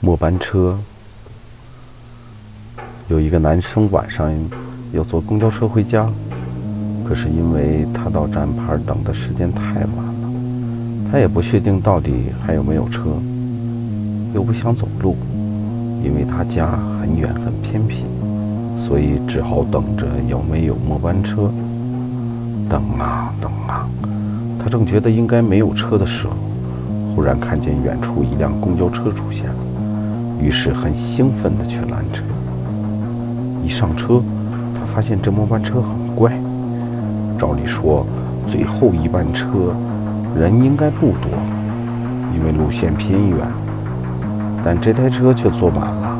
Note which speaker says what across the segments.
Speaker 1: 末班车，有一个男生晚上要坐公交车回家，可是因为他到站牌等的时间太晚了，他也不确定到底还有没有车，又不想走路，因为他家很远很偏僻，所以只好等着有没有末班车。等啊等啊，他正觉得应该没有车的时候，忽然看见远处一辆公交车出现。于是很兴奋地去拦车。一上车，他发现这末班车很怪。照理说，最后一班车人应该不多，因为路线偏远。但这台车却坐满了，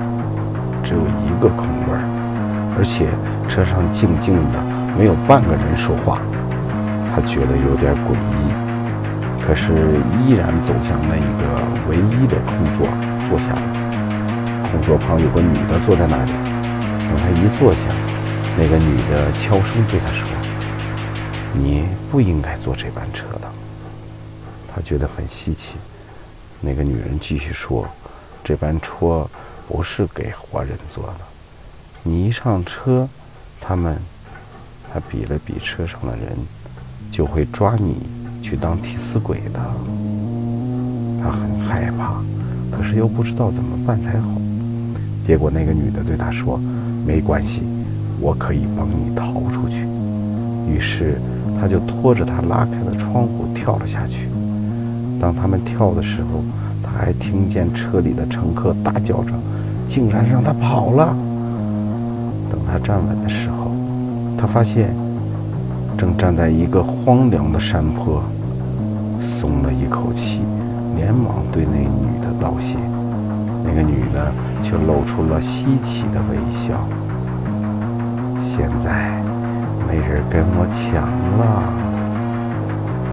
Speaker 1: 只有一个空位，而且车上静静的，没有半个人说话。他觉得有点诡异，可是依然走向那一个唯一的空座，坐下来。空座旁有个女的坐在那里，等他一坐下，那个女的悄声对他说：“你不应该坐这班车的。”他觉得很稀奇。那个女人继续说：“这班车不是给活人坐的，你一上车，他们……”他比了比车上的人，就会抓你去当替死鬼的。他很害怕，可是又不知道怎么办才好。结果那个女的对他说：“没关系，我可以帮你逃出去。”于是他就拖着他拉开了窗户跳了下去。当他们跳的时候，他还听见车里的乘客大叫着：“竟然让他跑了！”等他站稳的时候，他发现正站在一个荒凉的山坡，松了一口气，连忙对那女的道谢。那个女的却露出了稀奇的微笑。现在没人跟我抢了。